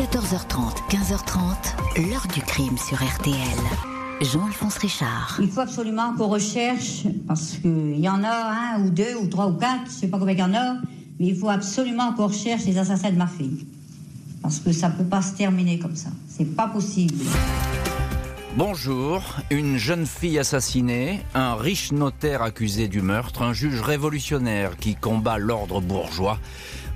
14h30, 15h30, l'heure du crime sur RTL. Jean-Alphonse Richard. Il faut absolument qu'on recherche, parce qu'il y en a un ou deux ou trois ou quatre, je ne sais pas combien il y en a, mais il faut absolument qu'on recherche les assassins de ma fille. Parce que ça ne peut pas se terminer comme ça. C'est pas possible. Bonjour, une jeune fille assassinée, un riche notaire accusé du meurtre, un juge révolutionnaire qui combat l'ordre bourgeois.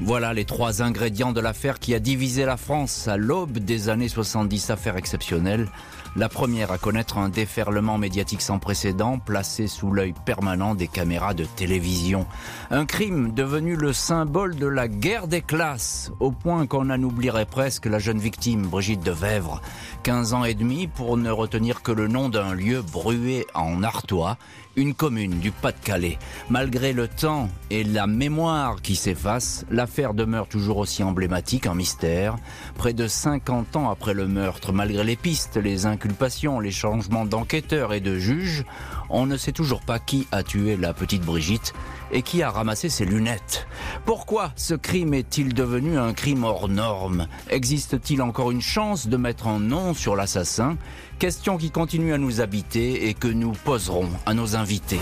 Voilà les trois ingrédients de l'affaire qui a divisé la France à l'aube des années 70, affaire exceptionnelle. La première à connaître un déferlement médiatique sans précédent, placé sous l'œil permanent des caméras de télévision. Un crime devenu le symbole de la guerre des classes, au point qu'on en oublierait presque la jeune victime, Brigitte de Vèvre. 15 ans et demi pour ne retenir que le nom d'un lieu brué en Artois, une commune du Pas-de-Calais. Malgré le temps et la mémoire qui s'effacent, l'affaire demeure toujours aussi emblématique, en mystère. Près de 50 ans après le meurtre, malgré les pistes, les inculpations, les changements d'enquêteurs et de juges, on ne sait toujours pas qui a tué la petite Brigitte et qui a ramassé ses lunettes. Pourquoi ce crime est-il devenu un crime hors norme Existe-t-il encore une chance de mettre un nom sur l'assassin Question qui continue à nous habiter et que nous poserons à nos invités.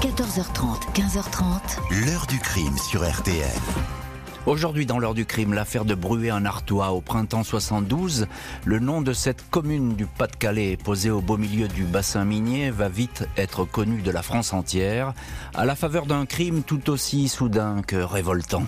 14h30, 15h30. L'heure du crime sur RTL. Aujourd'hui, dans l'heure du crime, l'affaire de Bruet en Artois au printemps 72, le nom de cette commune du Pas-de-Calais, posée au beau milieu du bassin minier, va vite être connu de la France entière, à la faveur d'un crime tout aussi soudain que révoltant.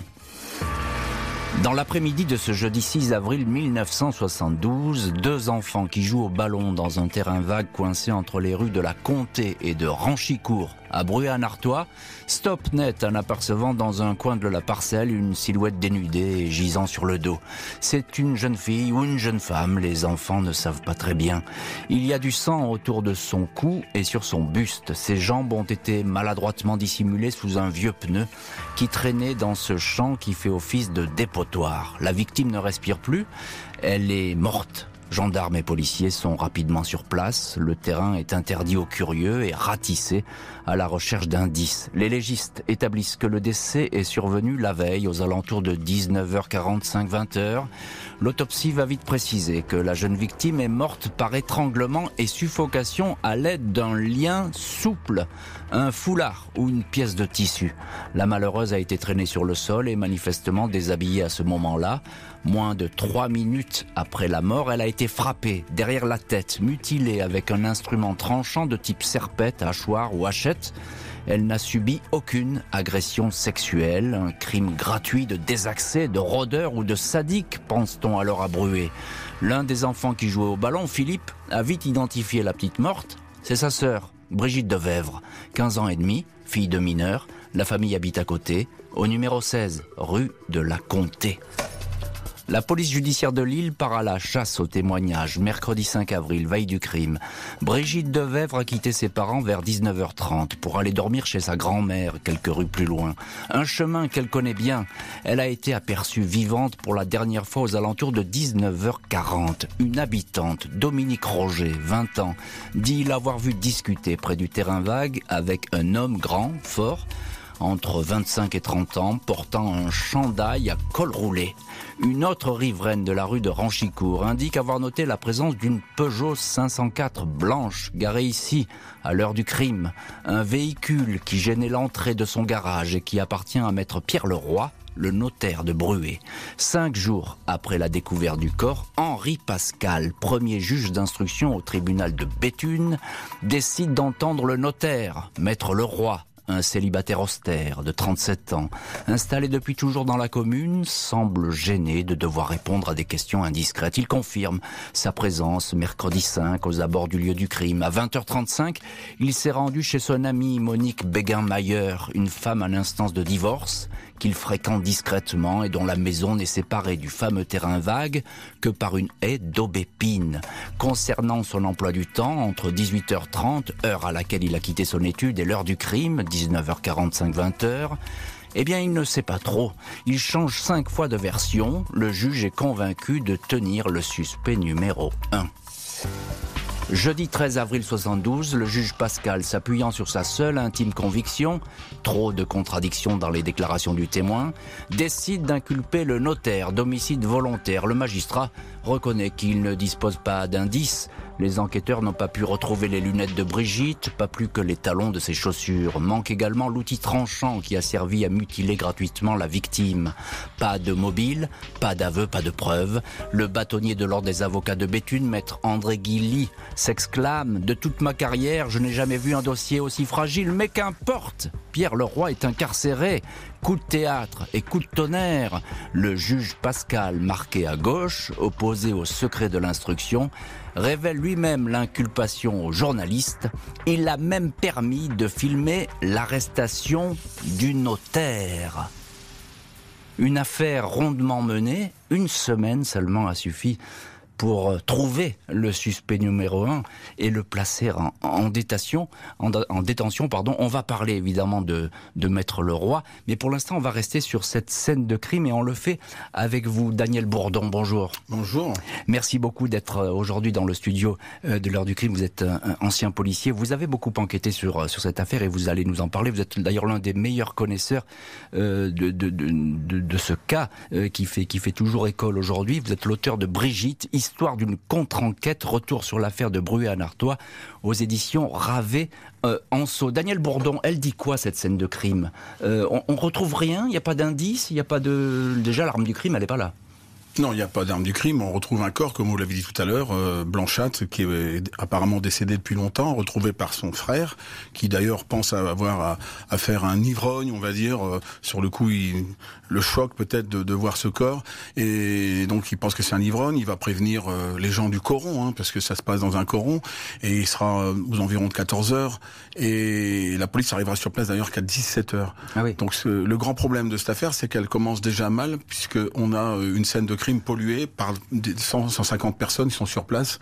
Dans l'après-midi de ce jeudi 6 avril 1972, deux enfants qui jouent au ballon dans un terrain vague coincé entre les rues de la Comté et de Ranchicourt à Bruy-en-Artois, stop net en apercevant dans un coin de la parcelle une silhouette dénudée et gisant sur le dos. C'est une jeune fille ou une jeune femme, les enfants ne savent pas très bien. Il y a du sang autour de son cou et sur son buste. Ses jambes ont été maladroitement dissimulées sous un vieux pneu qui traînait dans ce champ qui fait office de dépotoir. La victime ne respire plus, elle est morte Gendarmes et policiers sont rapidement sur place. Le terrain est interdit aux curieux et ratissé à la recherche d'indices. Les légistes établissent que le décès est survenu la veille aux alentours de 19h45-20h. L'autopsie va vite préciser que la jeune victime est morte par étranglement et suffocation à l'aide d'un lien souple, un foulard ou une pièce de tissu. La malheureuse a été traînée sur le sol et manifestement déshabillée à ce moment-là. Moins de trois minutes après la mort, elle a été frappée derrière la tête, mutilée avec un instrument tranchant de type serpette, hachoir ou hachette. Elle n'a subi aucune agression sexuelle, un crime gratuit de désaccès, de rôdeur ou de sadique, pense-t-on alors à Bruet. L'un des enfants qui jouait au ballon, Philippe, a vite identifié la petite morte. C'est sa sœur, Brigitte de Vèvre, 15 ans et demi, fille de mineur. La famille habite à côté, au numéro 16, rue de la Comté. La police judiciaire de Lille part à la chasse aux témoignages. Mercredi 5 avril, veille du crime. Brigitte Devèvre a quitté ses parents vers 19h30 pour aller dormir chez sa grand-mère quelques rues plus loin. Un chemin qu'elle connaît bien. Elle a été aperçue vivante pour la dernière fois aux alentours de 19h40. Une habitante, Dominique Roger, 20 ans, dit l'avoir vue discuter près du terrain vague avec un homme grand, fort, entre 25 et 30 ans, portant un chandail à col roulé. Une autre riveraine de la rue de Ranchicourt indique avoir noté la présence d'une Peugeot 504 blanche garée ici à l'heure du crime. Un véhicule qui gênait l'entrée de son garage et qui appartient à maître Pierre Leroy, le notaire de Bruet. Cinq jours après la découverte du corps, Henri Pascal, premier juge d'instruction au tribunal de Béthune, décide d'entendre le notaire, maître Leroy, un célibataire austère de 37 ans, installé depuis toujours dans la commune, semble gêné de devoir répondre à des questions indiscrètes. Il confirme sa présence mercredi 5 aux abords du lieu du crime. À 20h35, il s'est rendu chez son amie Monique Béguin-Mayer, une femme à l'instance de divorce qu'il fréquente discrètement et dont la maison n'est séparée du fameux terrain vague que par une haie d'aubépine. Concernant son emploi du temps, entre 18h30, heure à laquelle il a quitté son étude, et l'heure du crime, 19h45-20h, eh bien, il ne sait pas trop. Il change cinq fois de version. Le juge est convaincu de tenir le suspect numéro 1. Jeudi 13 avril 72, le juge Pascal, s'appuyant sur sa seule intime conviction, trop de contradictions dans les déclarations du témoin, décide d'inculper le notaire d'homicide volontaire. Le magistrat reconnaît qu'il ne dispose pas d'indices. Les enquêteurs n'ont pas pu retrouver les lunettes de Brigitte, pas plus que les talons de ses chaussures. Manque également l'outil tranchant qui a servi à mutiler gratuitement la victime. Pas de mobile, pas d'aveu, pas de preuves. Le bâtonnier de l'ordre des avocats de Béthune, maître André Guilly, s'exclame De toute ma carrière, je n'ai jamais vu un dossier aussi fragile, mais qu'importe Pierre Leroy est incarcéré. Coup de théâtre et coup de tonnerre. Le juge Pascal, marqué à gauche, opposé au secret de l'instruction, révèle lui-même l'inculpation au journaliste. Il a même permis de filmer l'arrestation du notaire. Une affaire rondement menée, une semaine seulement a suffi pour euh, trouver le suspect numéro un et le placer en, détention. En, détention pardon. On va parler évidemment de, de Maître Leroy, mais pour l'instant, on va rester sur cette scène de crime et on le fait avec vous, Daniel Bourdon. Bonjour. Bonjour. Merci beaucoup d'être euh, aujourd'hui dans le studio euh, de l'heure du crime. Vous êtes un ancien policier. Vous avez beaucoup enquêté sur, sur cette affaire et vous allez nous en parler. Vous êtes d'ailleurs l'un des meilleurs connaisseurs de, de, de, de, ce cas qui, fait, qui fait toujours école aujourd'hui. Vous êtes l'auteur de Brigitte, Histoire d'une contre-enquête, retour sur l'affaire de Bruet à aux éditions Ravé euh, en. Daniel Bourdon, elle dit quoi cette scène de crime? Euh, on, on, retrouve rien, il n'y a pas d'indice, il n'y a pas de... Déjà l'arme du crime, elle n'est pas là. Non, il n'y a pas d'arme du crime. On retrouve un corps, comme vous l'avez dit tout à l'heure, euh, Blanchette, qui est apparemment décédé depuis longtemps, retrouvé par son frère, qui d'ailleurs pense avoir à, faire un ivrogne, on va dire. Euh, sur le coup, il, le choc peut-être de, de, voir ce corps, et donc il pense que c'est un ivrogne. Il va prévenir euh, les gens du coron, hein, parce que ça se passe dans un coron, et il sera aux environs de 14 heures, et la police arrivera sur place d'ailleurs qu'à 17 heures. Ah oui. Donc le grand problème de cette affaire, c'est qu'elle commence déjà mal, puisque on a une scène de crime pollué par 100, 150 personnes qui sont sur place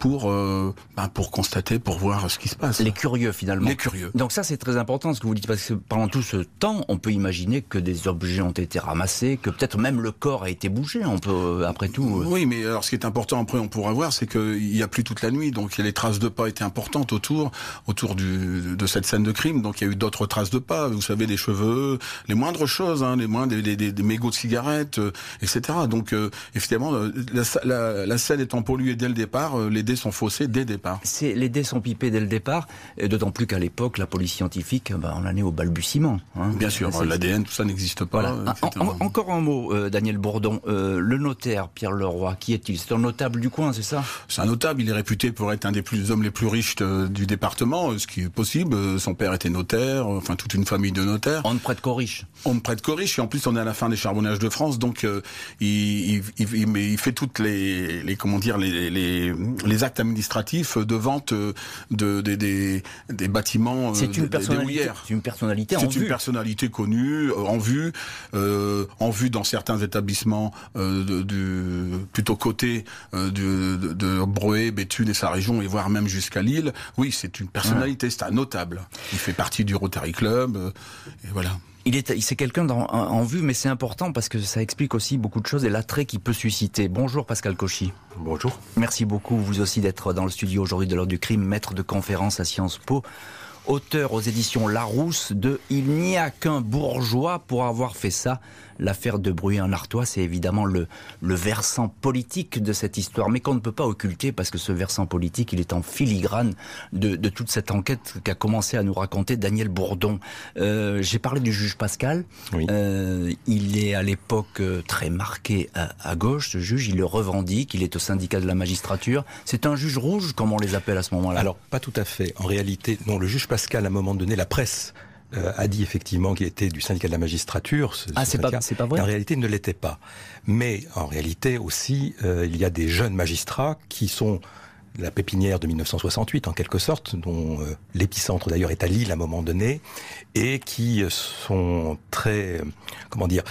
pour euh, ben pour constater, pour voir ce qui se passe. Les curieux finalement. Les curieux. Donc ça c'est très important ce que vous dites parce que pendant tout ce temps, on peut imaginer que des objets ont été ramassés, que peut-être même le corps a été bougé. On peut euh, après tout. Euh, oui, mais alors ce qui est important après on pourra voir, c'est qu'il y a plus toute la nuit, donc les traces de pas étaient importantes autour autour du, de cette scène de crime. Donc il y a eu d'autres traces de pas. Vous savez, des cheveux, les moindres choses, hein, les moindres des, des, des, mégots de cigarettes, etc. Donc effectivement, la, la, la, scène étant polluée dès le départ, les sont faussés dès le départ. les dés sont pipés dès le départ, d'autant plus qu'à l'époque, la police scientifique, bah, on en est au balbutiement. Hein. Bien sûr, l'ADN, tout ça n'existe pas. Ah, encore un mot, euh, Daniel Bourdon. Euh, le notaire, Pierre Leroy, qui est-il? C'est un notable du coin, c'est ça? C'est un notable, il est réputé pour être un des plus, hommes les plus riches du département, ce qui est possible. Son père était notaire, enfin toute une famille de notaires. On ne prête qu'aux riches. On ne prête qu'aux riches, et en plus on est à la fin des charbonnages de France, donc euh, il, il, fait toutes les, les comment dire, les, les, les actes administratifs de vente euh, de, des, des bâtiments. Euh, c'est une personnalité. C'est une personnalité. C'est une personnalité connue, euh, en vue, en vue dans certains établissements du plutôt côté de, de Breuer, Béthune et sa région, et voire même jusqu'à Lille. Oui, c'est une personnalité, c'est un notable. Il fait partie du Rotary Club, et voilà il est, c'est quelqu'un en, vue, mais c'est important parce que ça explique aussi beaucoup de choses et l'attrait qu'il peut susciter. Bonjour Pascal Cauchy. Bonjour. Merci beaucoup, vous aussi, d'être dans le studio aujourd'hui de l'heure du crime, maître de conférence à Sciences Po auteur aux éditions Larousse de Il n'y a qu'un bourgeois pour avoir fait ça. L'affaire de Bruy en Artois, c'est évidemment le, le versant politique de cette histoire, mais qu'on ne peut pas occulter parce que ce versant politique, il est en filigrane de, de toute cette enquête qu'a commencé à nous raconter Daniel Bourdon. Euh, J'ai parlé du juge Pascal. Oui. Euh, il est à l'époque euh, très marqué à, à, gauche, ce juge. Il le revendique. Il est au syndicat de la magistrature. C'est un juge rouge, comme on les appelle à ce moment-là. Alors, pas tout à fait. En réalité, non, le juge Pascal, à un moment donné, la presse a dit effectivement qu'il était du syndicat de la magistrature. ah, c'est pas, pas vrai. En réalité, il ne l'était pas. Mais en réalité aussi, euh, il y a des jeunes magistrats qui sont la pépinière de 1968 en quelque sorte, dont euh, l'épicentre d'ailleurs est à Lille à un moment donné, et qui sont très, comment dire,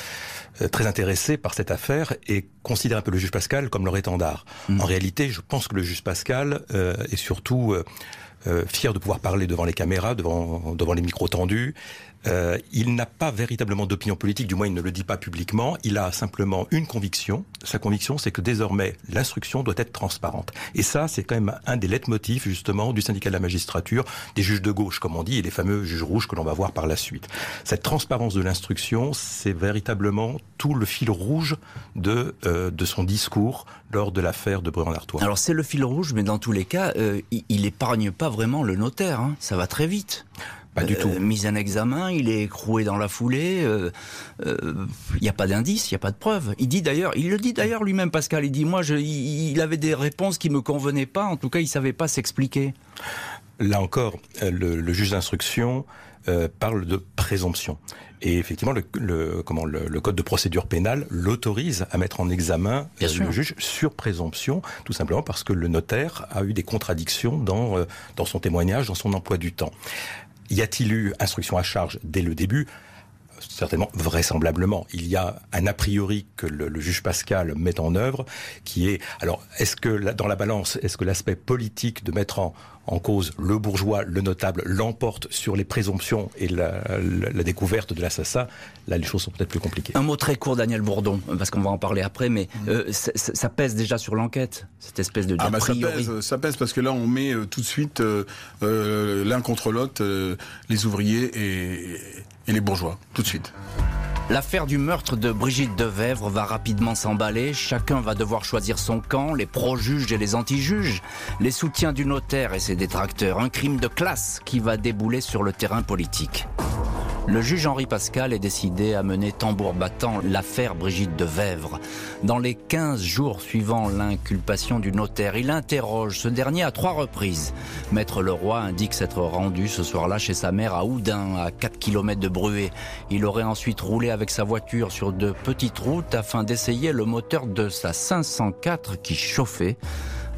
très intéressés par cette affaire et considèrent un peu le juge Pascal comme leur étendard. Mmh. En réalité, je pense que le juge Pascal est surtout euh, fier de pouvoir parler devant les caméras, devant, devant les micros tendus. Euh, il n'a pas véritablement d'opinion politique, du moins il ne le dit pas publiquement. Il a simplement une conviction. Sa conviction, c'est que désormais l'instruction doit être transparente. Et ça, c'est quand même un des leitmotifs justement du syndicat de la magistrature, des juges de gauche, comme on dit, et les fameux juges rouges que l'on va voir par la suite. Cette transparence de l'instruction, c'est véritablement tout le fil rouge de euh, de son discours lors de l'affaire de Bruand-Artois. Alors c'est le fil rouge, mais dans tous les cas, euh, il épargne pas vraiment le notaire. Hein. Ça va très vite. Pas du tout. Euh, mise en examen, il est écroué dans la foulée. Euh, euh, il n'y a pas d'indice, il n'y a pas de preuve. Il dit d'ailleurs, il le dit d'ailleurs lui-même, Pascal. Il dit moi, je, il, avait des réponses qui me convenaient pas. En tout cas, il savait pas s'expliquer. Là encore, le, juge d'instruction parle de présomption. Et effectivement, le, comment, le, code de procédure pénale l'autorise à mettre en examen le juge sur présomption, tout simplement parce que le notaire a eu des contradictions dans, dans son témoignage, dans son emploi du temps. Y a-t-il eu instruction à charge dès le début? Certainement, vraisemblablement. Il y a un a priori que le, juge Pascal met en œuvre, qui est alors est-ce que dans la balance, est-ce que l'aspect politique de mettre en, en cause le bourgeois, le notable, l'emporte sur les présomptions et la, découverte de l'assassin, là les choses sont peut-être plus compliquées. Un mot très court, Daniel Bourdon, parce qu'on va en parler après, mais mm. euh, ça, pèse déjà sur l'enquête, cette espèce de... Ah bah ça pèse, ça pèse parce que là on met euh, tout de suite euh, l'un contre l'autre les ouvriers et, et les bourgeois, tout de suite. L'affaire du meurtre de Brigitte Devèvre va rapidement s'emballer. Chacun va devoir choisir son camp, les pro-juges et les anti-juges, les soutiens du notaire et ses détracteurs. Un crime de classe qui va débouler sur le terrain politique. Le juge Henri Pascal est décidé à mener tambour battant l'affaire Brigitte de Vèvre. Dans les 15 jours suivant l'inculpation du notaire, il interroge ce dernier à trois reprises. Maître Leroy indique s'être rendu ce soir-là chez sa mère à Oudin, à 4 km de Bruet. Il aurait ensuite roulé avec sa voiture sur de petites routes afin d'essayer le moteur de sa 504 qui chauffait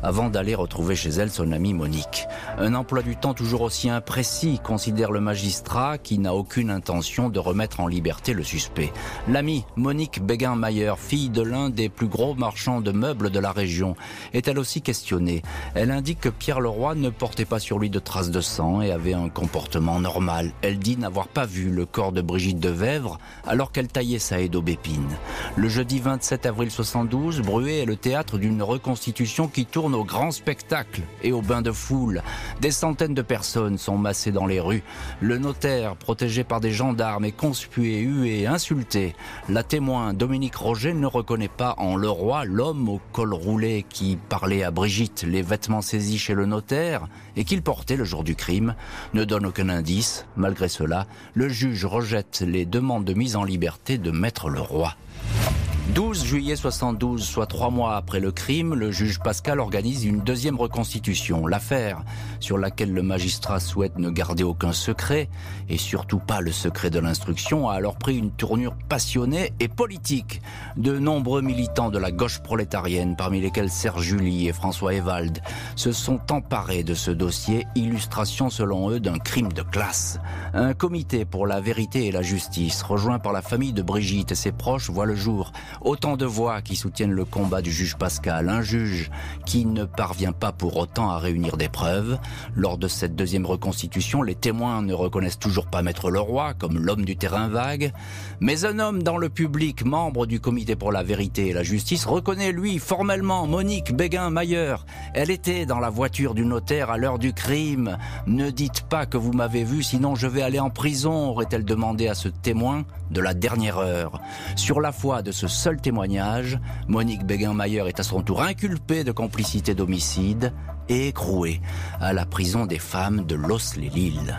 avant d'aller retrouver chez elle son amie Monique. Un emploi du temps toujours aussi imprécis, considère le magistrat, qui n'a aucune intention de remettre en liberté le suspect. L'amie Monique Béguin-Mayer, fille de l'un des plus gros marchands de meubles de la région, est elle aussi questionnée. Elle indique que Pierre Leroy ne portait pas sur lui de traces de sang et avait un comportement normal. Elle dit n'avoir pas vu le corps de Brigitte de Vèvre alors qu'elle taillait sa haie d'aubépine. Le jeudi 27 avril 72, Bruet est le théâtre d'une reconstitution qui tourne au grand spectacle et au bain de foule. Des centaines de personnes sont massées dans les rues. Le notaire, protégé par des gendarmes, est conspué, hué, insulté. La témoin, Dominique Roger, ne reconnaît pas en Leroy l'homme au col roulé qui parlait à Brigitte, les vêtements saisis chez le notaire et qu'il portait le jour du crime, ne donne aucun indice. Malgré cela, le juge rejette les demandes de mise en liberté de Maître Leroy. 12 juillet 72, soit trois mois après le crime, le juge Pascal organise une deuxième reconstitution. L'affaire, sur laquelle le magistrat souhaite ne garder aucun secret, et surtout pas le secret de l'instruction, a alors pris une tournure passionnée et politique. De nombreux militants de la gauche prolétarienne, parmi lesquels Serge Julie et François Ewald, se sont emparés de ce dossier, illustration selon eux d'un crime de classe. Un comité pour la vérité et la justice, rejoint par la famille de Brigitte et ses proches, voit le Autant de voix qui soutiennent le combat du juge Pascal, un juge qui ne parvient pas pour autant à réunir des preuves. Lors de cette deuxième reconstitution, les témoins ne reconnaissent toujours pas Maître Leroy comme l'homme du terrain vague, mais un homme dans le public, membre du comité pour la vérité et la justice, reconnaît lui formellement Monique Béguin-Mayer. Elle était dans la voiture du notaire à l'heure du crime. Ne dites pas que vous m'avez vu, sinon je vais aller en prison, aurait-elle demandé à ce témoin de la dernière heure. Sur la foi de ce seul témoignage, Monique Béguin-Mayer est à son tour inculpée de complicité d'homicide et écrouée à la prison des femmes de Los-les-Lilles.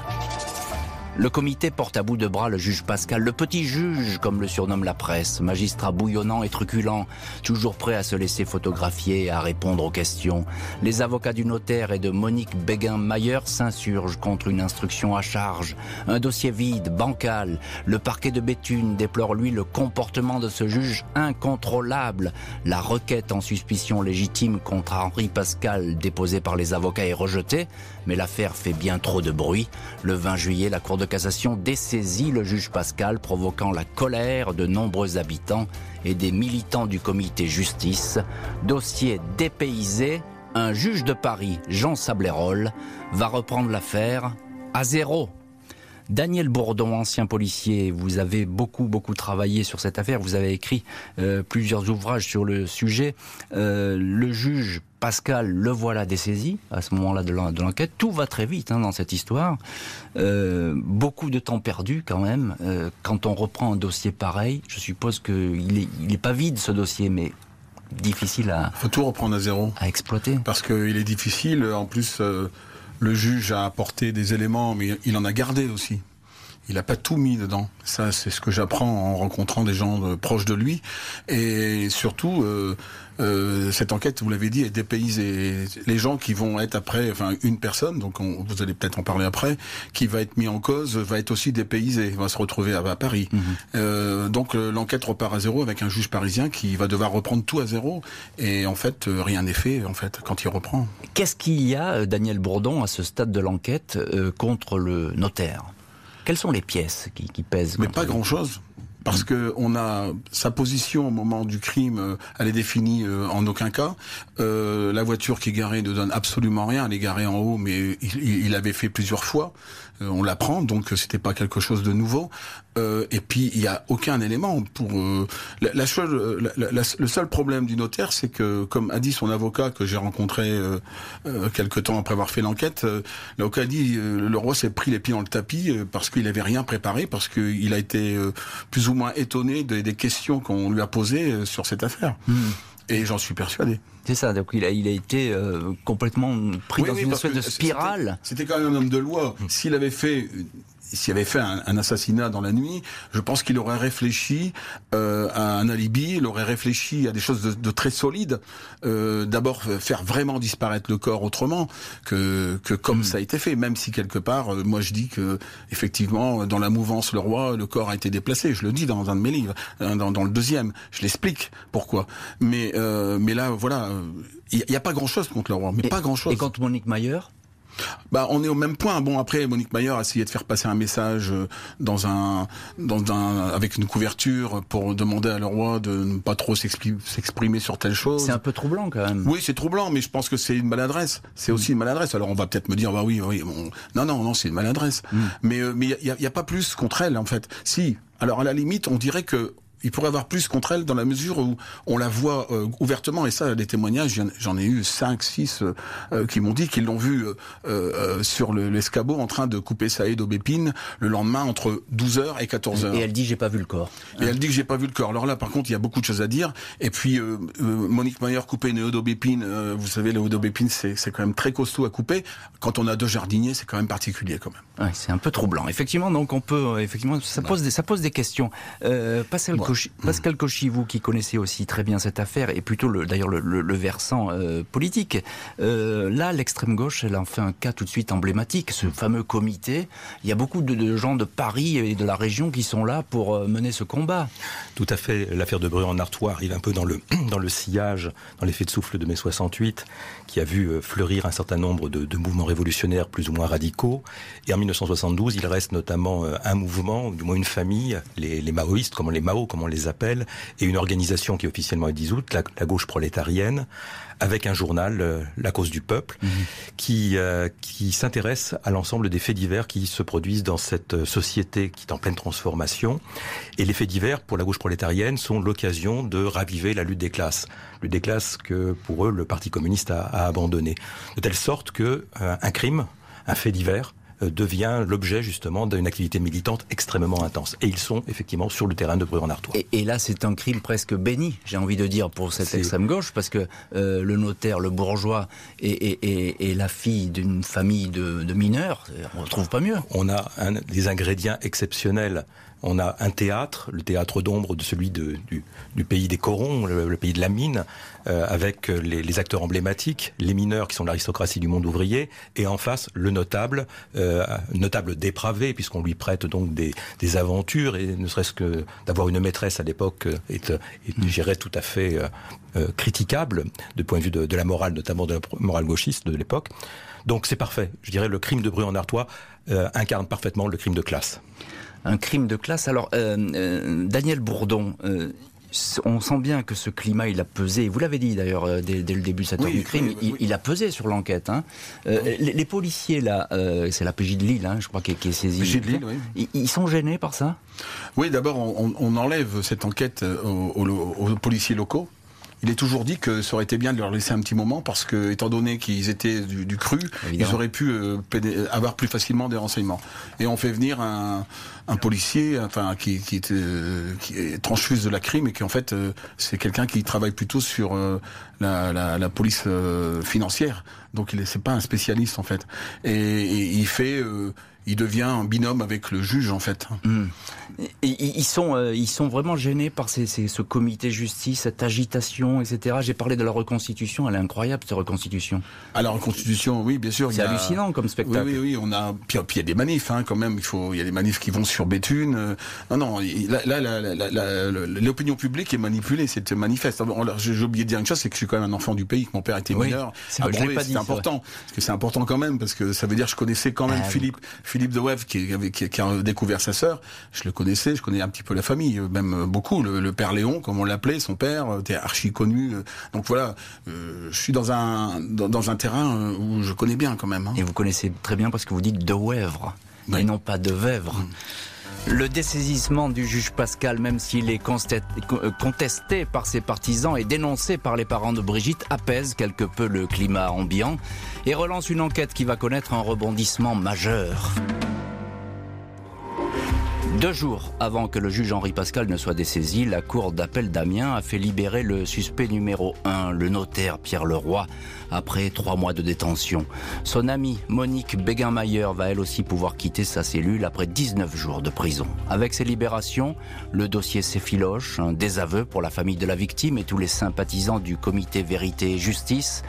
Le comité porte à bout de bras le juge Pascal, le petit juge, comme le surnomme la presse, magistrat bouillonnant et truculent, toujours prêt à se laisser photographier et à répondre aux questions. Les avocats du notaire et de Monique Béguin-Mayer s'insurgent contre une instruction à charge. Un dossier vide, bancal. Le parquet de Béthune déplore lui le comportement de ce juge incontrôlable. La requête en suspicion légitime contre Henri Pascal déposée par les avocats est rejetée, mais l'affaire fait bien trop de bruit. Le 20 juillet, la Cour cassation dessaisit le juge Pascal, provoquant la colère de nombreux habitants et des militants du comité justice. Dossier dépaysé un juge de Paris, Jean Sablérol, va reprendre l'affaire à zéro. Daniel Bourdon, ancien policier, vous avez beaucoup, beaucoup travaillé sur cette affaire. Vous avez écrit euh, plusieurs ouvrages sur le sujet. Euh, le juge Pascal le voilà dessaisi à ce moment-là de l'enquête. Tout va très vite hein, dans cette histoire. Euh, beaucoup de temps perdu quand même. quand on reprend un dossier pareil, je suppose qu'il n'est il est pas vide ce dossier, mais difficile à. Faut tout reprendre à zéro. À exploiter. Parce qu'il est difficile. En plus, le juge a apporté des éléments, mais il en a gardé aussi. Il n'a pas tout mis dedans. Ça, c'est ce que j'apprends en rencontrant des gens euh, proches de lui. Et surtout, euh, euh, cette enquête, vous l'avez dit, est dépaysée. Les gens qui vont être après, enfin une personne, donc vous allez peut-être en parler après, qui va être mis en cause, va être aussi dépaysé, va se retrouver à, Paris. Mhm. Euh, donc euh, l'enquête repart à zéro avec un juge parisien qui va devoir reprendre tout à zéro. Et en fait, rien n'est fait en fait quand il reprend. Qu'est-ce qu'il y a, Daniel Bourdon, à ce stade de l'enquête contre le notaire? Quelles sont les pièces qui, qui pèsent Mais pas grand-chose parce que on a sa position au moment du crime, euh, elle est définie euh, en aucun cas. Euh, la voiture qui est garée ne donne absolument rien. Elle est garée en haut, mais il, il avait fait plusieurs fois. Euh, on l'apprend, donc c'était pas quelque chose de nouveau. Euh, et puis il y a aucun élément pour la, la, le seul problème du notaire, c'est que comme a dit son avocat que j'ai rencontré euh, quelque temps après avoir fait l'enquête, l'avocat a dit le roi s'est pris les pieds dans le tapis parce qu'il avait rien préparé, parce qu'il a été plus ou moins étonné des, questions qu'on lui a posées sur cette affaire. Hmm. Et j'en suis persuadé. C'est ça, donc il a, il a été euh, complètement pris dans une espèce de spirale. C'était quand même un homme de loi. S'il avait fait s'il avait fait un, assassinat dans la nuit, je pense qu'il aurait réfléchi euh, à un alibi, il aurait réfléchi à des choses de, de très solides. Euh, D'abord, faire vraiment disparaître le corps autrement que, que comme hmm. ça a été fait. Même si quelque part, euh, moi je dis que effectivement, dans la mouvance Le Roi, le corps a été déplacé. Je le dis dans un de mes livres, euh, dans, dans le deuxième. Je l'explique pourquoi. Mais euh, mais là, voilà, il n'y a, pas grand-chose contre Le Roi, mais pas grand-chose. Et contre Monique Mayer bah, on est au même point. Bon, après, Monique Maillard a essayé de faire passer un message euh, dans un, dans un, avec une couverture pour demander à le roi de ne pas trop s'exprimer sur telle chose. C'est un peu troublant quand même. Oui, c'est troublant, mais je pense que c'est une maladresse. C'est aussi une maladresse. Alors on va peut-être me dire, bah oui, oui, non, non, non, c'est une maladresse. Mm. Mais euh, mais il y a, y a, pas plus contre elle en fait. Si. Alors à la limite, on dirait que il pourrait avoir plus contre elle dans la mesure où on la voit euh, ouvertement. Et ça, des témoignages, j'en ai eu cinq, six euh, euh, qui m'ont dit qu'ils l'ont vu sur l'escabeau en train de couper Saïd Aubépine le lendemain entre 12h et 14h. Et elle dit j'ai pas vu le corps. Et elle dit que j'ai pas vu le corps. Alors là, par contre, il y a beaucoup de choses à dire. Et puis Monique Mayer couper une Aubépine, vous savez, le Aubépine, c'est quand même très costaud à couper. Quand on a deux jardiniers, c'est quand même particulier quand même. Ouais, c'est un peu troublant. Effectivement, donc on peut, effectivement, ça pose des, ça pose des questions. Pascal Cauchy, vous qui connaissez aussi très bien cette affaire, et plutôt d'ailleurs le, versant euh, politique, euh, là, l'extrême gauche, elle en fait un cas tout de suite emblématique, ce fameux comité. Il y a beaucoup de, gens de Paris et de la région qui sont là pour euh, mener ce combat. Tout à fait. L'affaire de Bruy-en-Artois arrive un peu dans le, dans le sillage, dans l'effet de souffle de mai 68, qui a vu fleurir un certain nombre de, de mouvements révolutionnaires plus ou moins radicaux. Et en 1972, il reste notamment un mouvement, du moins une famille, les, les maoïstes, comme les Mao, comme on les appelle, et une organisation qui officiellement est dissoute, la, gauche prolétarienne, avec un journal, euh, La cause du peuple, mhm. qui, euh, qui s'intéresse à l'ensemble des faits divers qui se produisent dans cette société qui est en pleine transformation. Et les faits divers, pour la gauche prolétarienne, sont l'occasion de raviver la lutte des classes. Lutte des classes que, pour eux, le Parti communiste a, a abandonné. De telle sorte que euh, un crime, un fait divers, euh, devient l'objet justement d'une activité militante extrêmement intense. Et ils sont effectivement sur le terrain de Bruy-en-Artois. Et, là, c'est un crime presque béni, j'ai envie de dire, pour cette extrême gauche, parce que euh, le notaire, le bourgeois et, la fille d'une famille de, mineurs, on ne retrouve pas mieux. On a des ingrédients exceptionnels on a un théâtre, le théâtre d'ombre de celui de, du, pays des corons, le, pays de la mine, euh, avec les, acteurs emblématiques, les mineurs qui sont l'aristocratie du monde ouvrier, et en face le notable, euh, notable dépravé puisqu'on lui prête donc des, aventures et ne serait-ce que d'avoir une maîtresse à l'époque est, est tout à fait euh, critiquable de point de vue de, la morale, notamment de la morale gauchiste de l'époque. Donc c'est parfait. Je dirais le crime de Bru en Artois incarne parfaitement le crime de classe un crime de classe. Alors, euh, euh, Daniel Bourdon, euh, on sent bien que ce climat, il a pesé. Vous l'avez dit d'ailleurs euh, dès, le début de cette heure du crime, il, a pesé sur l'enquête. Hein. Euh, les, policiers là, euh, c'est la PJ de Lille, hein, je crois, qui, est saisie. PJ de Lille, oui. Ils, sont gênés par ça? Oui, d'abord, on, enlève cette enquête aux policiers locaux il est toujours dit que ça aurait été bien de leur laisser un petit moment parce que, étant donné qu'ils étaient du, cru, ils auraient pu euh, avoir plus facilement des renseignements. Et on fait venir un, policier, enfin, qui, qui, est, euh, qui est transfuse de la crime et qui en fait euh, c'est quelqu'un qui travaille plutôt sur la, police financière. Donc il n'est pas un spécialiste en fait. Et, il fait il devient un binôme avec le juge en fait. Hmm. ils sont, euh, ils sont vraiment gênés par ces, ce comité justice, cette agitation, etc. J'ai parlé de la reconstitution, elle est incroyable cette reconstitution. À la reconstitution, oui, bien sûr. C'est hallucinant comme spectacle. Oui, oui, oui, on a. Puis, il y a des manifs hein, quand même. Il faut, il y a des manifs qui vont sur Béthune. Euh, non, non. Là, l'opinion publique est manipulée. C'est manifeste. J'ai oublié de dire une chose, c'est que je suis quand même un enfant du pays, que mon père était mineur. C'est important. Parce que c'est important quand même, parce que ça veut dire que je connaissais quand même ah Philippe. Philippe de Wève qui, qui, a découvert sa sœur, je le connaissais, je connais un petit peu la famille, même beaucoup. Le, père Léon, comme on l'appelait, son père, était archi connu. Donc voilà, euh, je suis dans un dans, un terrain où je connais bien quand même. Hein. Et vous connaissez très bien parce que vous dites de Wèvre et non pas de Vèvre. Mm. Le dessaisissement du juge Pascal, même s'il est contesté par ses partisans et dénoncé par les parents de Brigitte, apaise quelque peu le climat ambiant et relance une enquête qui va connaître un rebondissement majeur. Deux jours avant que le juge Henri Pascal ne soit dessaisi, la cour d'appel d'Amiens a fait libérer le suspect numéro 1, le notaire Pierre Leroy, après trois mois de détention. Son amie Monique Béguin-Mayer va elle aussi pouvoir quitter sa cellule après 19 jours de prison. Avec ces libérations, le dossier s'effiloche, un désaveu pour la famille de la victime et tous les sympathisants du comité Vérité et Justice.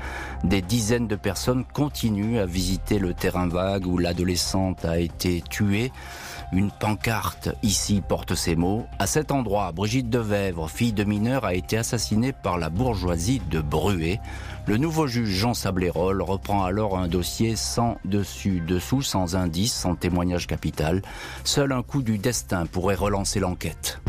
Des dizaines de personnes continuent à visiter le terrain vague où l'adolescente a été tuée. Une pancarte ici porte ces mots. À cet endroit, Brigitte Devèvre, fille de mineur, a été assassinée par la bourgeoisie de Bruet. Le nouveau juge Jean Sablérol reprend alors un dossier sans dessus-dessous, sans indice, sans témoignage capital. Seul un coup du destin pourrait relancer l'enquête.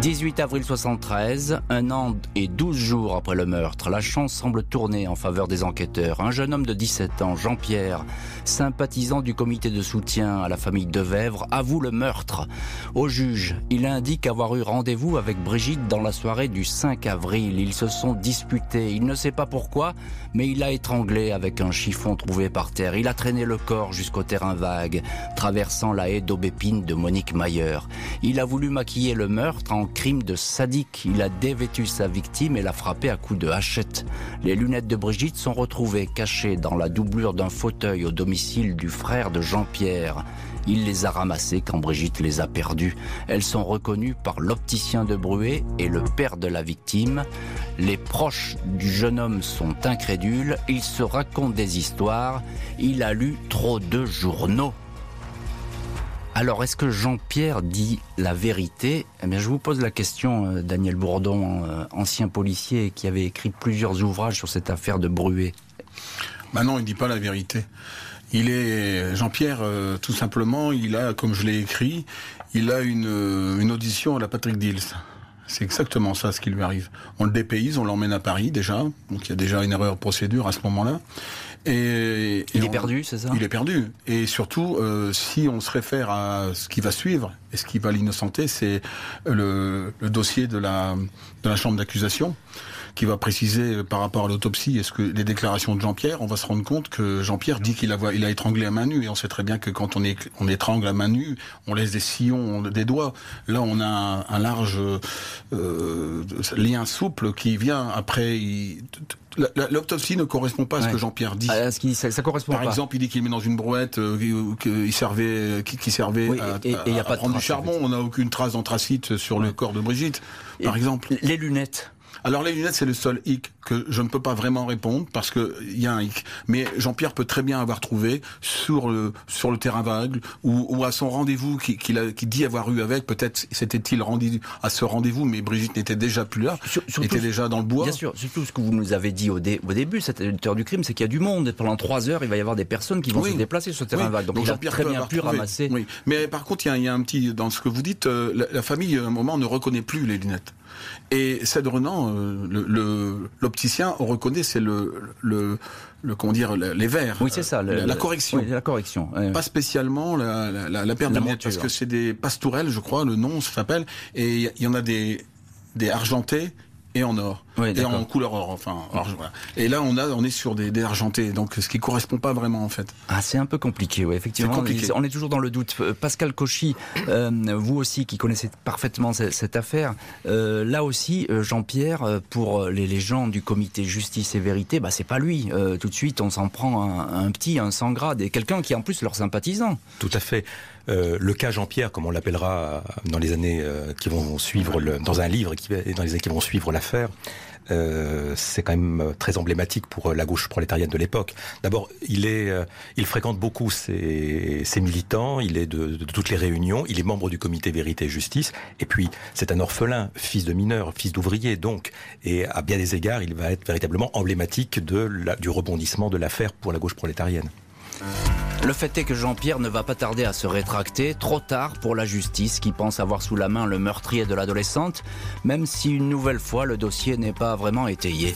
18 avril 73, un an et 12 jours après le meurtre, la chance semble tourner en faveur des enquêteurs. Un jeune homme de 17 ans, Jean-Pierre, sympathisant du comité de soutien à la famille Devèvre, avoue le meurtre. Au juge, il indique avoir eu rendez-vous avec Brigitte dans la soirée du 5 avril. Ils se sont disputés. Il ne sait pas pourquoi, mais il a étranglé avec un chiffon trouvé par terre. Il a traîné le corps jusqu'au terrain vague, traversant la haie d'aubépine de Monique Mayer. Il a voulu maquiller le meurtre en crime de sadique. Il a dévêtu sa victime et l'a frappé à coups de hachette. Les lunettes de Brigitte sont retrouvées cachées dans la doublure d'un fauteuil au domicile du frère de Jean-Pierre. Il les a ramassées quand Brigitte les a perdues. Elles sont reconnues par l'opticien de Bruet et le père de la victime. Les proches du jeune homme sont incrédules. Il se raconte des histoires. Il a lu trop de journaux. Alors, est-ce que Jean-Pierre dit la vérité? Eh bien, je vous pose la question, euh, Daniel Bourdon, euh, ancien policier qui avait écrit plusieurs ouvrages sur cette affaire de Bruet. Ben non, il dit pas la vérité. Il est Jean-Pierre, euh, tout simplement. Il a, comme je l'ai écrit, il a une, audition à la Patrick Dills. C'est exactement ça ce qui lui arrive. On le dépayse, on l'emmène à Paris déjà, donc il y a déjà une erreur procédure à ce moment-là. Et, il est perdu, c'est ça? Il est perdu. Et surtout, euh, si on se réfère à ce qui va suivre et ce qui va l'innocenter, c'est le, le, dossier de la, de la chambre d'accusation qui va préciser par rapport à l'autopsie est-ce que les déclarations de Jean-Pierre, on va se rendre compte que Jean-Pierre dit qu'il a, il a étranglé à main nue et on sait très bien que quand on, est, on étrangle à main nue, on laisse des sillons des doigts. Là, on a un, large euh, lien souple qui vient après. L'autopsie ne correspond pas à ce que Jean-Pierre dit. Ce ça, ça, correspond Par exemple, il dit qu'il met dans une brouette, euh, qu'il servait, qui, servait à, et, y a pas prendre du charbon. On n'a aucune trace d'anthracite sur le corps de Brigitte, par exemple. Les lunettes. Alors les lunettes, c'est le seul hic que je ne peux pas vraiment répondre parce que il y a un hic. Mais Jean-Pierre peut très bien avoir trouvé sur le sur le terrain vague ou, ou à son rendez-vous qu'il qui, qui dit avoir eu avec. Peut-être s'était-il rendu à ce rendez-vous, mais Brigitte n'était déjà plus là, était déjà dans le bois. Bien sûr, surtout ce que vous nous avez dit au, au début, cette heure du crime, c'est qu'il y a du monde. Pendant trois heures, il va y avoir des personnes qui vont se déplacer sur ce terrain vague. Donc, il a très bien pu ramasser. Oui. Mais par contre, il y, a, un petit dans ce que vous dites, euh, la, famille à un moment ne reconnaît plus les lunettes. Et Cèdre Renan, euh, l'opticien, on reconnaît, c'est le, le, le, comment dire, les verres. Oui, c'est ça. la, correction. Oui, la correction. Pas spécialement la, la, la paire de lunettes, parce que c'est des pastourelles, je crois, le nom s'appelle, et il y en a des, des argentés et en or. Et en couleur or enfin et là on a on est sur des, des, argentés donc ce qui correspond pas vraiment en fait. Ah c'est un peu compliqué oui effectivement. On est toujours dans le doute. Euh, Pascal Cauchy euh, vous aussi qui connaissez parfaitement cette, affaire euh, là aussi Jean-Pierre pour les, gens du comité justice et vérité bah c'est pas lui. Tout de suite on s'en prend un, un, petit un sans grade et quelqu'un qui est en plus leur sympathisant. Tout à fait euh, le cas Jean-Pierre, comme on l'appellera dans les années euh, qui vont suivre, le, dans un livre qui, dans les années qui vont suivre l'affaire, euh, c'est quand même très emblématique pour la gauche prolétarienne de l'époque. D'abord, il est, il fréquente beaucoup ses, militants, il est de, de, toutes les réunions, il est membre du comité Vérité et Justice, et puis c'est un orphelin, fils de mineur, fils d'ouvrier, donc, et à bien des égards, il va être véritablement emblématique de la, du rebondissement de l'affaire pour la gauche prolétarienne. Le fait est que Jean-Pierre ne va pas tarder à se rétracter, trop tard pour la justice qui pense avoir sous la main le meurtrier de l'adolescente, même si une nouvelle fois le dossier n'est pas vraiment étayé.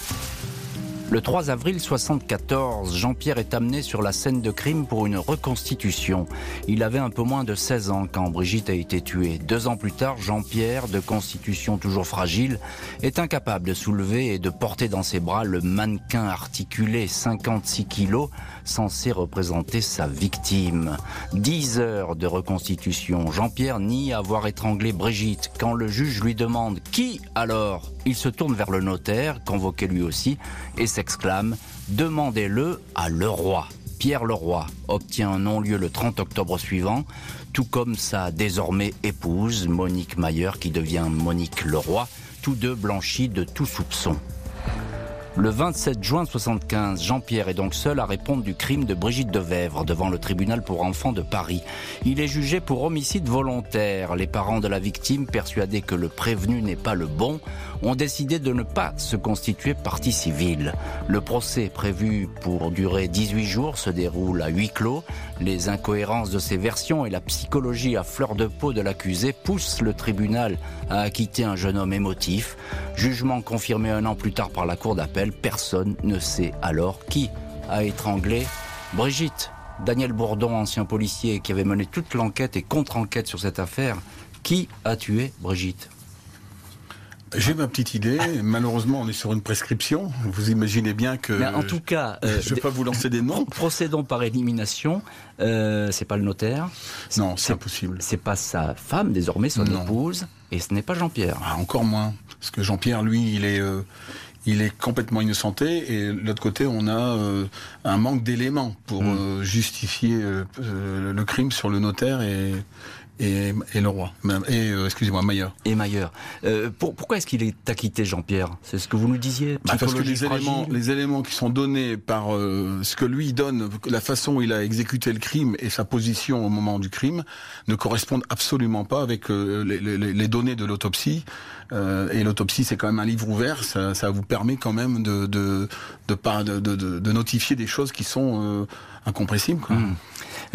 Le 3 avril 74, Jean-Pierre est amené sur la scène de crime pour une reconstitution. Il avait un peu moins de 16 ans quand Brigitte a été tuée. Deux ans plus tard, Jean-Pierre, de constitution toujours fragile, est incapable de soulever et de porter dans ses bras le mannequin articulé 56 kilos censé représenter sa victime. Dix heures de reconstitution. Jean-Pierre nie avoir étranglé Brigitte. Quand le juge lui demande qui alors, il se tourne vers le notaire, convoqué lui aussi, et s'exclame Demandez-le à Leroy. Pierre Leroy obtient un non-lieu le 30 octobre suivant, tout comme sa désormais épouse, Monique Mayer, qui devient Monique Leroy, tous deux blanchis de tout soupçon. Le 27 juin 75, Jean-Pierre est donc seul à répondre du crime de Brigitte Devèvre devant le tribunal pour enfants de Paris. Il est jugé pour homicide volontaire. Les parents de la victime, persuadés que le prévenu n'est pas le bon, ont décidé de ne pas se constituer partie civile. Le procès prévu pour durer 18 jours se déroule à huis clos. Les incohérences de ces versions et la psychologie à fleur de peau de l'accusé poussent le tribunal à acquitter un jeune homme émotif. Jugement confirmé un an plus tard par la cour d'appel personne ne sait alors qui a étranglé Brigitte. Daniel Bourdon, ancien policier qui avait mené toute l'enquête et contre-enquête sur cette affaire, qui a tué Brigitte? J'ai ma petite idée. Malheureusement, on est sur une prescription. Vous imaginez bien que. en tout cas, je ne vais euh, pas vous lancer des noms. Procédons par élimination. Euh, c'est pas le notaire. Non, c'est impossible. C'est pas sa femme désormais, son épouse, et ce n'est pas Jean-Pierre. Ah, encore moins, parce que Jean-Pierre, lui, il est. Euh, il est complètement innocenté et de l'autre côté on a euh, un manque d'éléments pour mm. euh, justifier euh, le crime sur le notaire et, et, et le roi. Et excusez-moi, Maillard. Et Maillard. pour, pourquoi est-ce qu'il est acquitté, Jean-Pierre? C'est ce que vous nous disiez bah, Parce que les éléments, les éléments qui sont donnés par ce que lui donne, la façon où il a exécuté le crime et sa position au moment du crime, ne correspondent absolument pas avec les, les, les données de l'autopsie. Euh, et l'autopsie, c'est quand même un livre ouvert. Ça, ça vous permet quand même de de de, de, de, de notifier des choses qui sont euh, incompressibles. Quoi. Hmm.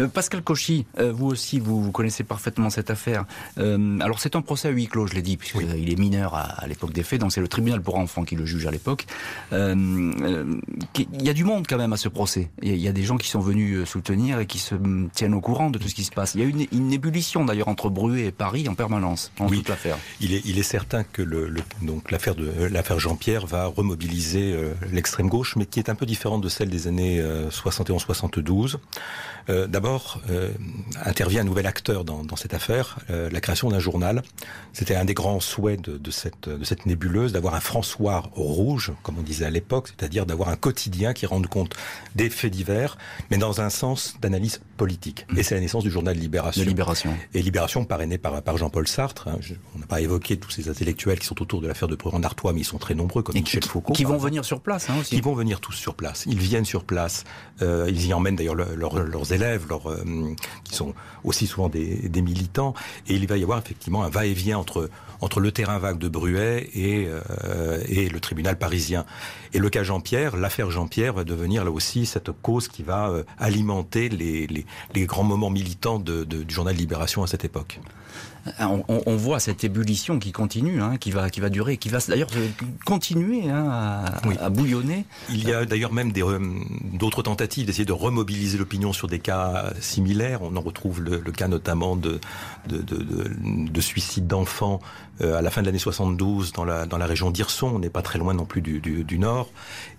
Euh, Pascal Cauchy, euh, vous aussi, vous, connaissez parfaiement cette affaire. Euh, alors c'est un procès à huis clos, je l'ai dit, puisqu'il est mineur à, l'époque des faits, donc c'est le tribunal pour enfants qui le juge à l'époque. il y a du monde quand même à ce procès. Il y a des gens qui sont venus soutenir et qui se tiennent au courant de tout ce qui se passe. Il y a une, une ébullition d'ailleurs entre Bruet et Paris en permanence en toute l'affaire. Il est, il est certain que le, donc l'affaire de l'affaire Jean-Pierre va remobiliser l'extrême gauche, mais qui est un peu différente de celle des années 71-72. D'abord, euh, intervient un nouvel acteur dans, dans cette affaire, euh, la création d'un journal. C'était un des grands souhaits de, de, cette, de cette nébuleuse, d'avoir un François rouge, comme on disait à l'époque, c'est-à-dire d'avoir un quotidien qui rende compte des faits divers, mais dans un sens d'analyse politique. Et c'est la naissance du journal Libération. De Libération. Et Libération, parrainé par, par Jean-Paul Sartre. Hein. on n'a pas évoqué tous ces intellectuels qui sont autour de l'affaire de Pruand d'Artois, mais ils sont très nombreux, comme Michel Foucault. Qui vont venir sur place hein, aussi. Qui vont venir tous sur place. Ils viennent sur place. Euh, ils y emmènent d'ailleurs leurs élèves, leurs euh, qui sont aussi souvent des, des, militants. Et il va y avoir effectivement un va-et-vient entre entre le terrain vague de Bruet et, euh, et le tribunal parisien. Et le cas Jean-Pierre, l'affaire Jean-Pierre va devenir là aussi cette cause qui va euh, alimenter les, les, les, grands moments militants de, de, du journal Libération à cette époque. on, voit cette ébullition qui continue, hein, qui va qui va durer, qui va d'ailleurs continuer hein, à, bouillonner. Il y a d'ailleurs même d'autres tentatives d'essayer de remobiliser l'opinion sur des cas On en retrouve le, cas notamment de de, de suicide d'enfants euh, à la fin de l'année 72 dans la, dans la région d'Irson, on n'est pas très loin non plus du Nord.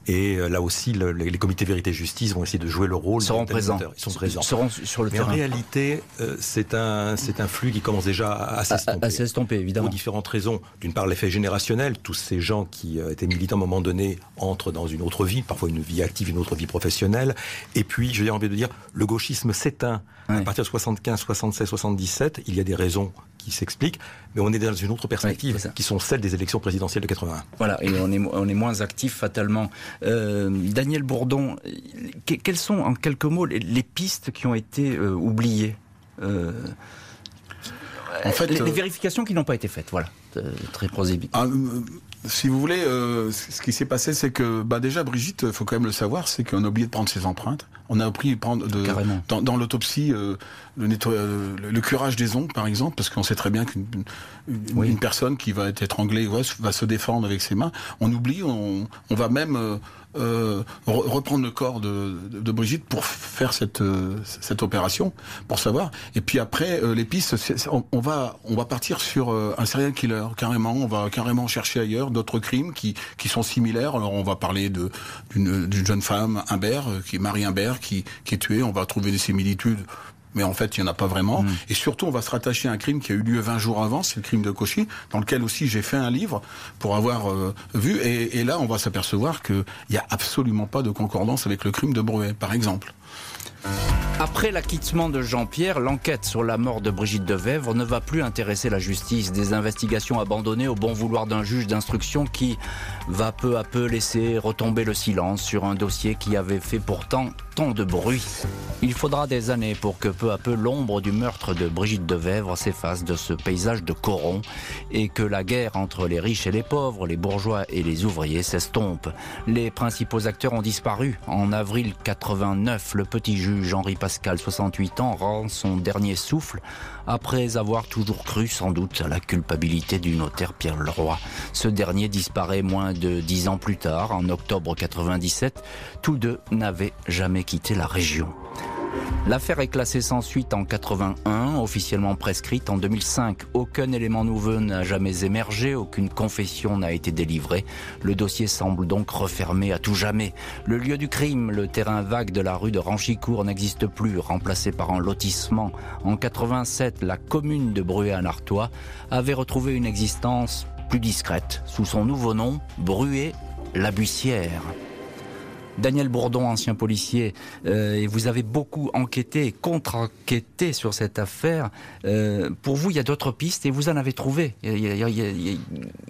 Et euh, là aussi, le, les, comités vérité-justice vont essayer de jouer le rôle. Ils seront présents. Ils sont présents. seront sur le Mais terrain. en réalité, euh, c'est un, c'est un flux qui commence déjà à, s'estomper. À, s'estomper, évidemment. Pour différentes raisons. D'une part, l'effet générationnel. Tous ces gens qui étaient militants à un moment donné entrent dans une autre vie, parfois une vie active, une autre vie professionnelle. Et puis, j'ai envie de dire, le gauchisme s'éteint. À partir de 75, 76, 77, il y a des raisons qui s'expliquent, mais on est dans une autre perspective, qui sont celles des élections présidentielles de 81. Voilà, et on est, on est moins actif fatalement. Euh, Daniel Bourdon, quelles sont en quelques mots les, pistes qui ont été euh, oubliées euh, en fait, les, vérifications qui n'ont pas été faites, voilà, très prosébique. Ah, si vous voulez, ce qui s'est passé, c'est que bah déjà Brigitte, il faut quand même le savoir, c'est qu'on a oublié de prendre ses empreintes. On a appris prendre de, dans, dans l'autopsie euh, le, euh, le, curage des ongles, par exemple, parce qu'on sait très bien qu'une une, personne qui va être étranglée va se défendre avec ses mains. On oublie, on, on va même euh, reprendre le corps de, de, Brigitte pour faire cette cette opération, pour savoir. Et puis après, les pistes, on, on, va on va partir sur un serial killer carrément. On va carrément chercher ailleurs d'autres crimes qui qui sont similaires. Alors on va parler d'une jeune femme, Humbert, qui est Marie Humbert qui, est tué. On va trouver des similitudes mais en fait, il n'y en a pas vraiment. Mm. Et surtout, on va se rattacher à un crime qui a eu lieu 20 jours avant, c'est le crime de Cauchy, dans lequel aussi j'ai fait un livre pour avoir euh, vu. Et, et, là, on va s'apercevoir qu'il n'y a absolument pas de concordance avec le crime de Bruet, par exemple. Après l'acquittement de Jean-Pierre, l'enquête sur la mort de Brigitte Devèvre ne va plus intéresser la justice. Des investigations abandonnées au bon vouloir d'un juge d'instruction qui va peu à peu laisser retomber le silence sur un dossier qui avait fait pourtant de bruit. Il faudra des années pour que peu à peu l'ombre du meurtre de Brigitte Devèvre s'efface de ce paysage de Coron et que la guerre entre les riches et les pauvres, les bourgeois et les ouvriers s'estompe. Les principaux acteurs ont disparu. En avril 89, le petit juge Henri Pascal, 68 ans, rend son dernier souffle après avoir toujours cru sans doute à la culpabilité du notaire Pierre Leroy. Ce dernier disparaît moins de dix ans plus tard, en octobre 97. Tous deux n'avaient jamais quitté la région. L'affaire est classée sans suite en 81, officiellement prescrite en 2005. Aucun élément nouveau n'a jamais émergé, aucune confession n'a été délivrée. Le dossier semble donc refermé à tout jamais. Le lieu du crime, le terrain vague de la rue de Ranchicourt n'existe plus, remplacé par un lotissement. En 87, la commune de Bruay-en-Artois avait retrouvé une existence plus discrète, sous son nouveau nom, Bruay-la-Buissière. Daniel Bourdon, ancien policier, euh, et vous avez beaucoup enquêté, contre-enquêté sur cette affaire. Euh, pour vous, il y a d'autres pistes et vous en avez trouvé.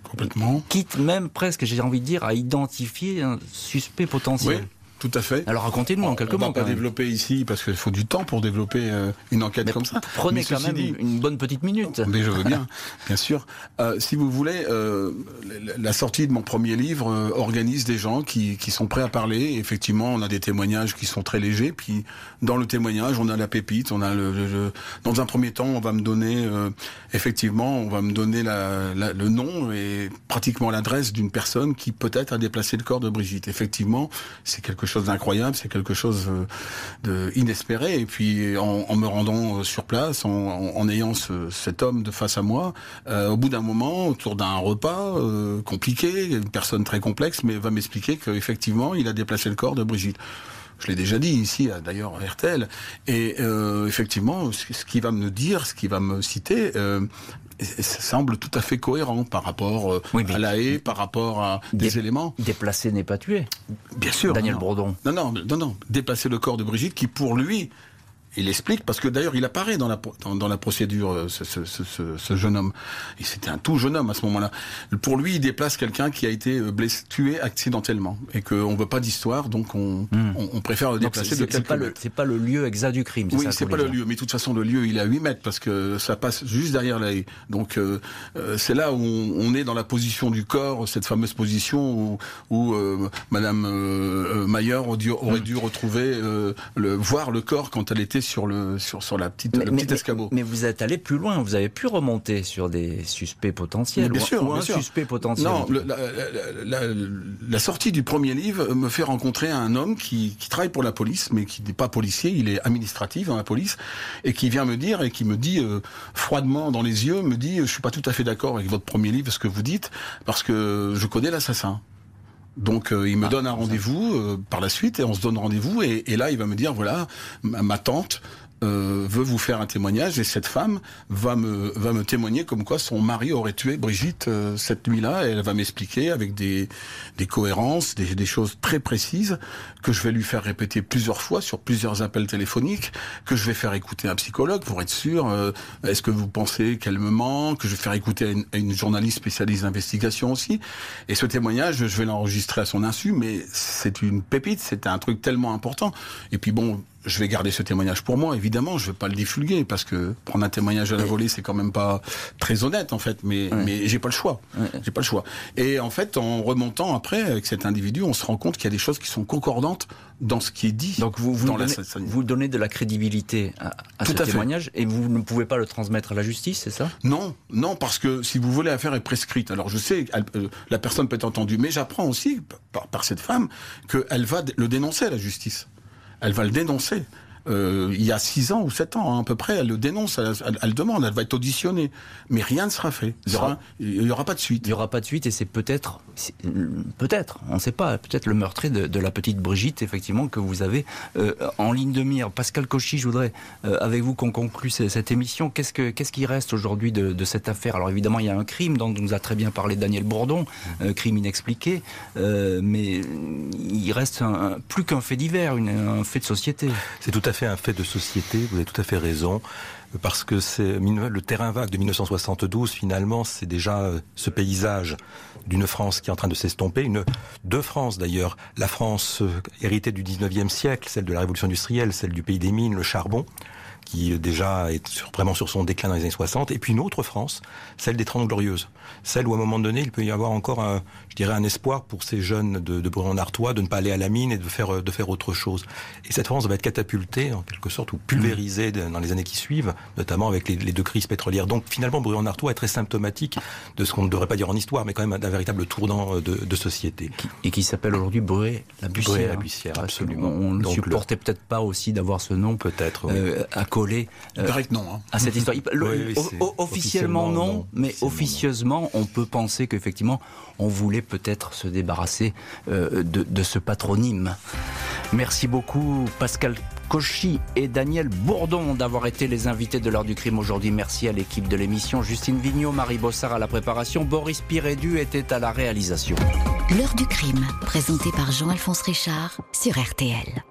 Complètement. Quitte même presque, j'ai envie de dire, à identifier un suspect potentiel. Tout à fait. Alors racontez-nous en quelques mots. On va pas développer ici parce qu'il faut du temps pour développer euh, une enquête comme ça. Prenez quand même une bonne petite minute. Mais je veux bien, bien sûr. Euh, si vous voulez, euh, la sortie de mon premier livre euh, organise des gens qui, qui sont prêts à parler. effectivement, on a des témoignages qui sont très légers. Puis dans le témoignage, on a la pépite. On a le, dans un premier temps, on va me donner effectivement, on va me donner la, la, le nom et pratiquement l'adresse d'une personne qui peut-être a déplacé le corps de Brigitte. Effectivement, c'est quelque chose d'incroyable, c'est quelque chose euh, de inespéré. Et puis en, me rendant euh, sur place, en, ayant cet homme de face à moi, euh, au bout d'un moment, autour d'un repas compliqué, une personne très complexe, mais va m'expliquer qu'effectivement, il a déplacé le corps de Brigitte. Je l'ai déjà dit ici, d'ailleurs, à RTL. Et effectivement, ce qu'il va me dire, ce qu'il va me citer, ça semble tout à fait cohérent par rapport euh, à la haie, par rapport à des éléments. Déplacer n'est pas tuer. Bien sûr. Daniel Bourdon. Non, non, non, non. Déplacer le corps de Brigitte, qui pour lui il explique, parce que d'ailleurs il apparaît dans la, dans, la procédure, euh, ce, ce, ce, ce, jeune homme. Et c'était un tout jeune homme à ce moment-là. Pour lui, il déplace quelqu'un qui a été euh, blessé, tué accidentellement. Et qu'on ne veut pas d'histoire, donc on, hmm. on, on, préfère le déplacer de quelques pas C'est pas le lieu exact du crime. Oui, c'est pas le lieu. Mais de toute façon, le lieu, il est à 8 mètres, parce que ça passe juste derrière la Donc euh, c'est là où on, est dans la position du corps, cette fameuse position où, où Madame Mayer aurait dû, aurait hmm. dû retrouver, le, voir le corps quand elle était sur le sur sur la petite Mais, le mais- petit escabeau. mais vous êtes allé plus loin, vous avez pu remonter sur des suspects potentiels. Bien ou, sûr, ou bien un sûr. suspect potentiel. Non, le- la, la- la- la sortie du premier livre me fait rencontrer un homme qui, qui travaille pour la police, mais qui n'est pas policier, il est administratif dans la police, et qui vient me dire et qui me dit euh, froidement dans les yeux, me dit, je suis pas tout à fait d'accord avec votre premier livre, ce que vous dites, parce que je connais l'assassin. Donc euh, il me Ah, donne un rendez-vous euh, par la suite et on se donne rendez-vous et, et là il va me dire voilà ma, ma tante euh, veut vous faire un témoignage et cette femme va me va me témoigner comme quoi son mari aurait tué Brigitte euh, cette nuit-là. Et elle va m'expliquer avec des des cohérences des, des choses très précises que je vais lui faire répéter plusieurs fois sur plusieurs appels téléphoniques que je vais faire écouter un psychologue pour être sûr euh, est-ce que vous pensez qu'elle me ment que je vais faire écouter à une, une journaliste spécialiste d'investigation aussi. Et ce témoignage je vais l'enregistrer à son insu mais c'est une pépite c'est un truc tellement important. Et puis bon je vais garder ce témoignage pour moi, évidemment. Je vais pas le divulguer parce que prendre un témoignage à la volée, c'est quand même pas très honnête en fait. Mais Ouais. mais j'ai pas le choix. Ouais. J'ai pas le choix. Et en fait, en remontant après avec cet individu, on se rend compte qu'il y a des choses qui sont concordantes dans ce qui est dit. Donc vous, vous, dans donnez, l'assassinat. vous donnez de la crédibilité à, à Tout ce à fait. témoignage et vous ne pouvez pas le transmettre à la justice, c'est ça? Non, non, parce que si vous voulez, l'affaire est prescrite. Alors je sais, elle- euh, la personne peut être entendue, mais j'apprends aussi par, par cette femme qu'elle va le dénoncer à la justice. Elle va le dénoncer. Euh, il y a six ans ou sept ans hein, à peu près, elle le dénonce, elle, elle- elle demande, elle va être auditionnée, mais rien ne sera fait. Il y aura, il pas de Il suite. n'y aura pas de suite et c'est peut-être, c'est- peut-être, on ne sait pas, peut-être le meurtrier de, de la petite Brigitte, effectivement, que vous avez euh, en ligne de mire. Pascal Cauchy, je voudrais, euh, avec vous, qu'on conclue ce- cette émission. Qu'est-ce, que, qu'est-ce qui reste aujourd'hui de, de cette affaire? Alors évidemment, il y a un crime dont nous a très bien parlé Daniel Bourdon, euh, crime inexpliqué, euh, mais il reste un- un- plus qu'un fait divers, une- un fait de société. C'est tout à fait un fait de société, vous avez tout à fait raison, parce que c'est le terrain vague de 1972, finalement, c'est déjà euh, ce paysage d'une France qui est en train de s'estomper, une deux France d'ailleurs, la France euh, héritée du 19e siècle, celle de la révolution industrielle, celle du pays des mines, le charbon, qui euh, déjà est sur- vraiment sur son déclin dans les années 60, et puis une autre France, celle des Trente Glorieuses, celle où à un moment donné il peut y avoir encore un, je dirais un espoir pour ces jeunes de, de Brujon-Artois de ne pas aller à la mine et de faire euh, de faire autre chose. Et cette France va être catapultée en quelque sorte ou pulvérisée dans les années qui suivent, notamment avec les, les deux crises pétrolières. Donc finalement Brujon-Artois est très symptomatique de ce qu'on ne devrait pas dire en histoire, mais quand même d'un véritable tournant euh, de, de société. Et qui s'appelle aujourd'hui Bré la Bussière. Que absolument. On ne supportait peut-être pas aussi d'avoir ce nom Peut-être. oui. euh, Il paraît que non. Hein. à cette histoire. Le- Oui, oui, officiellement officiellement, non, non. mais officieusement, on peut penser qu'effectivement, on voulait peut-être se débarrasser euh, de, de ce patronyme. Merci beaucoup Pascal Cauchy et Daniel Bourdon d'avoir été les invités de l'heure du crime aujourd'hui. Merci à l'équipe de l'émission. Justine Vignot, Marie Bossard à la préparation, Boris Pirédu était à la réalisation. L'heure du crime, présenté par Jean-Alphonse Richard sur RTL.